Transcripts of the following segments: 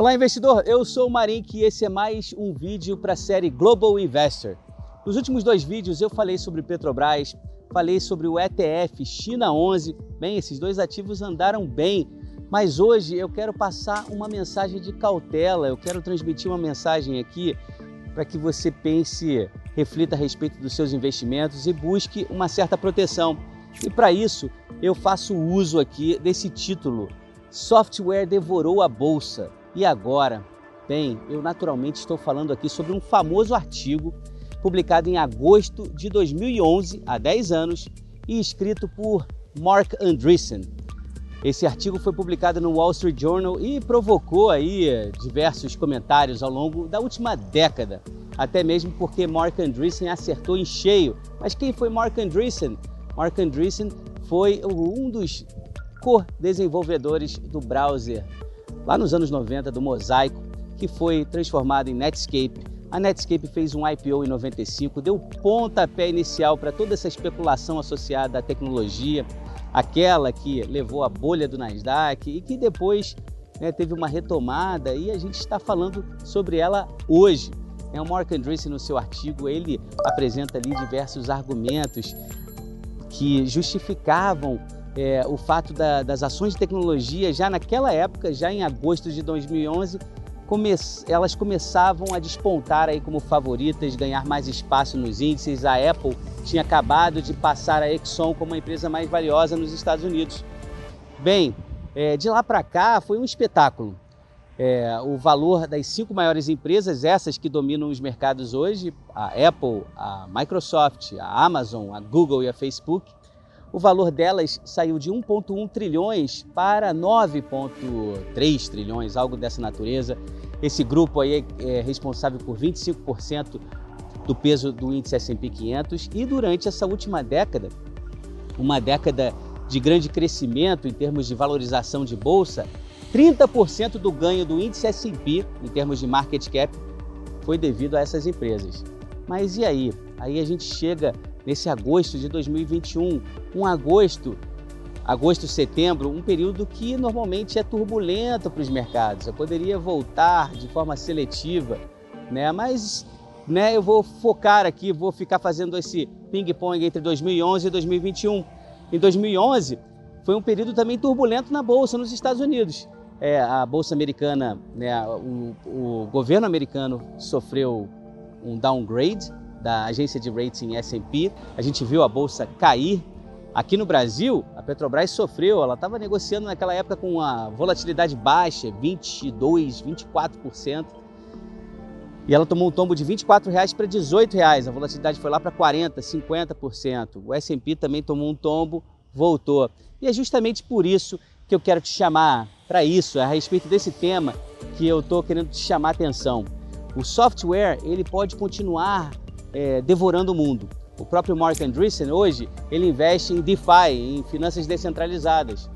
Olá, investidor. Eu sou o Marink e esse é mais um vídeo para a série Global Investor. Nos últimos dois vídeos eu falei sobre Petrobras, falei sobre o ETF China 11. Bem, esses dois ativos andaram bem, mas hoje eu quero passar uma mensagem de cautela. Eu quero transmitir uma mensagem aqui para que você pense, reflita a respeito dos seus investimentos e busque uma certa proteção. E para isso eu faço uso aqui desse título: Software devorou a bolsa. E agora, bem, eu naturalmente estou falando aqui sobre um famoso artigo publicado em agosto de 2011, há 10 anos, e escrito por Mark Andreessen. Esse artigo foi publicado no Wall Street Journal e provocou aí eh, diversos comentários ao longo da última década, até mesmo porque Mark Andreessen acertou em cheio. Mas quem foi Mark Andreessen? Mark Andreessen foi um dos co-desenvolvedores do browser lá nos anos 90 do Mosaico, que foi transformado em Netscape. A Netscape fez um IPO em 95, deu pontapé inicial para toda essa especulação associada à tecnologia, aquela que levou a bolha do Nasdaq e que depois né, teve uma retomada e a gente está falando sobre ela hoje. É o Mark Andreessen no seu artigo, ele apresenta ali diversos argumentos que justificavam é, o fato da, das ações de tecnologia, já naquela época, já em agosto de 2011, come, elas começavam a despontar aí como favoritas, ganhar mais espaço nos índices. A Apple tinha acabado de passar a Exxon como a empresa mais valiosa nos Estados Unidos. Bem, é, de lá para cá foi um espetáculo. É, o valor das cinco maiores empresas, essas que dominam os mercados hoje, a Apple, a Microsoft, a Amazon, a Google e a Facebook, o valor delas saiu de 1,1 trilhões para 9,3 trilhões, algo dessa natureza. Esse grupo aí é responsável por 25% do peso do índice S&P 500 e durante essa última década, uma década de grande crescimento em termos de valorização de bolsa, 30% do ganho do índice S&P em termos de market cap foi devido a essas empresas. Mas e aí? Aí a gente chega nesse agosto de 2021, um agosto, agosto, setembro, um período que normalmente é turbulento para os mercados. Eu poderia voltar de forma seletiva, né? Mas, né, eu vou focar aqui, vou ficar fazendo esse ping-pong entre 2011 e 2021. Em 2011 foi um período também turbulento na bolsa nos Estados Unidos. É, a bolsa americana, né, o, o governo americano sofreu um downgrade, da agência de rating S&P. A gente viu a bolsa cair. Aqui no Brasil, a Petrobras sofreu, ela estava negociando naquela época com uma volatilidade baixa, 22, 24%. E ela tomou um tombo de 24 reais para 18 reais. A volatilidade foi lá para 40, 50%. O S&P também tomou um tombo, voltou. E é justamente por isso que eu quero te chamar para isso, é a respeito desse tema que eu estou querendo te chamar a atenção. O software ele pode continuar é, devorando o mundo. O próprio Mark Andreessen hoje ele investe em DeFi, em finanças descentralizadas.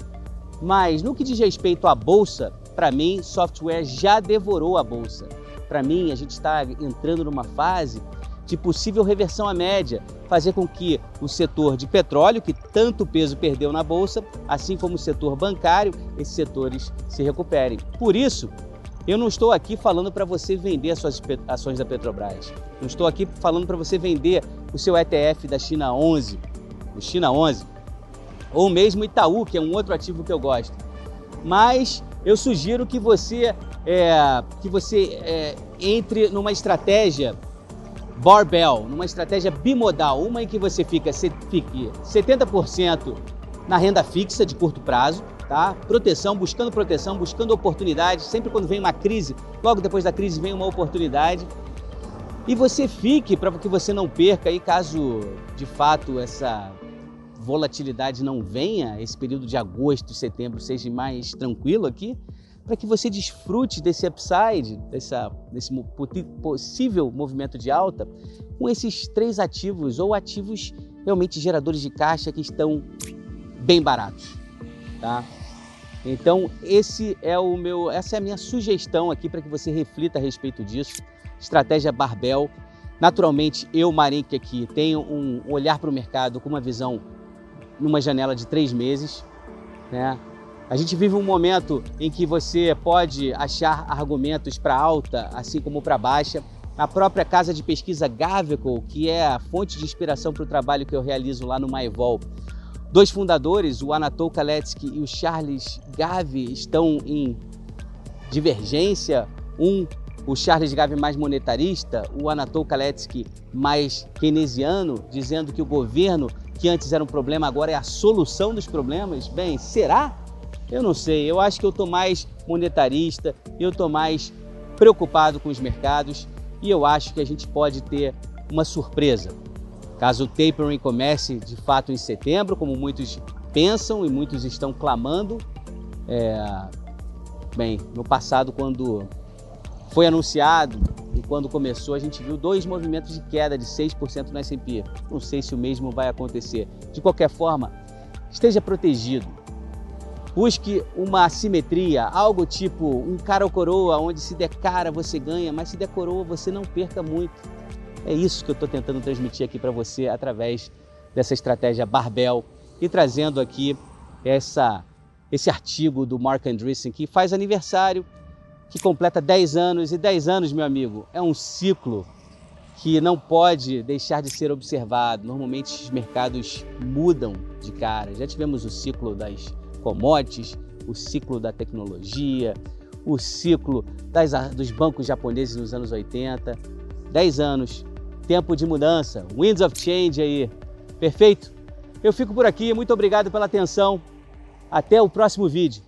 Mas no que diz respeito à bolsa, para mim, software já devorou a bolsa. Para mim, a gente está entrando numa fase de possível reversão à média, fazer com que o setor de petróleo, que tanto peso perdeu na bolsa, assim como o setor bancário, esses setores se recuperem. Por isso, eu não estou aqui falando para você vender as suas ações da Petrobras. Não estou aqui falando para você vender o seu ETF da China 11, o China 11, ou mesmo Itaú, que é um outro ativo que eu gosto. Mas eu sugiro que você, é, que você é, entre numa estratégia barbell, numa estratégia bimodal, uma em que você fica, fique 70% na renda fixa de curto prazo, tá? Proteção, buscando proteção, buscando oportunidade. Sempre quando vem uma crise, logo depois da crise vem uma oportunidade. E você fique para que você não perca aí caso de fato essa volatilidade não venha, esse período de agosto, setembro seja mais tranquilo aqui, para que você desfrute desse upside, dessa, desse possível movimento de alta, com esses três ativos ou ativos realmente geradores de caixa que estão bem baratos tá? Então, esse é o meu, essa é a minha sugestão aqui para que você reflita a respeito disso. Estratégia Barbel. Naturalmente, eu, Marink, aqui tenho um olhar para o mercado com uma visão numa janela de três meses, né? A gente vive um momento em que você pode achar argumentos para alta, assim como para baixa. A própria casa de pesquisa Gavico, que é a fonte de inspiração para o trabalho que eu realizo lá no Maivol, dois fundadores, o Anatol Kaletsky e o Charles Gavi, estão em divergência. Um, o Charles Gavi mais monetarista, o Anatol Kaletsky mais keynesiano, dizendo que o governo, que antes era um problema, agora é a solução dos problemas. Bem, será? Eu não sei. Eu acho que eu estou mais monetarista, eu estou mais preocupado com os mercados e eu acho que a gente pode ter uma surpresa. Caso o tapering comece de fato em setembro, como muitos pensam e muitos estão clamando, é... bem, no passado, quando foi anunciado e quando começou, a gente viu dois movimentos de queda de 6% no S&P. Não sei se o mesmo vai acontecer. De qualquer forma, esteja protegido. Busque uma assimetria, algo tipo um cara ou coroa, onde se der cara você ganha, mas se der coroa você não perca muito. É isso que eu estou tentando transmitir aqui para você através dessa estratégia Barbell e trazendo aqui essa, esse artigo do Mark Andreessen que faz aniversário, que completa 10 anos. E 10 anos, meu amigo, é um ciclo que não pode deixar de ser observado. Normalmente os mercados mudam de cara. Já tivemos o ciclo das commodities, o ciclo da tecnologia, o ciclo das, dos bancos japoneses nos anos 80. 10 anos tempo de mudança, winds of change aí. Perfeito? Eu fico por aqui, muito obrigado pela atenção. Até o próximo vídeo.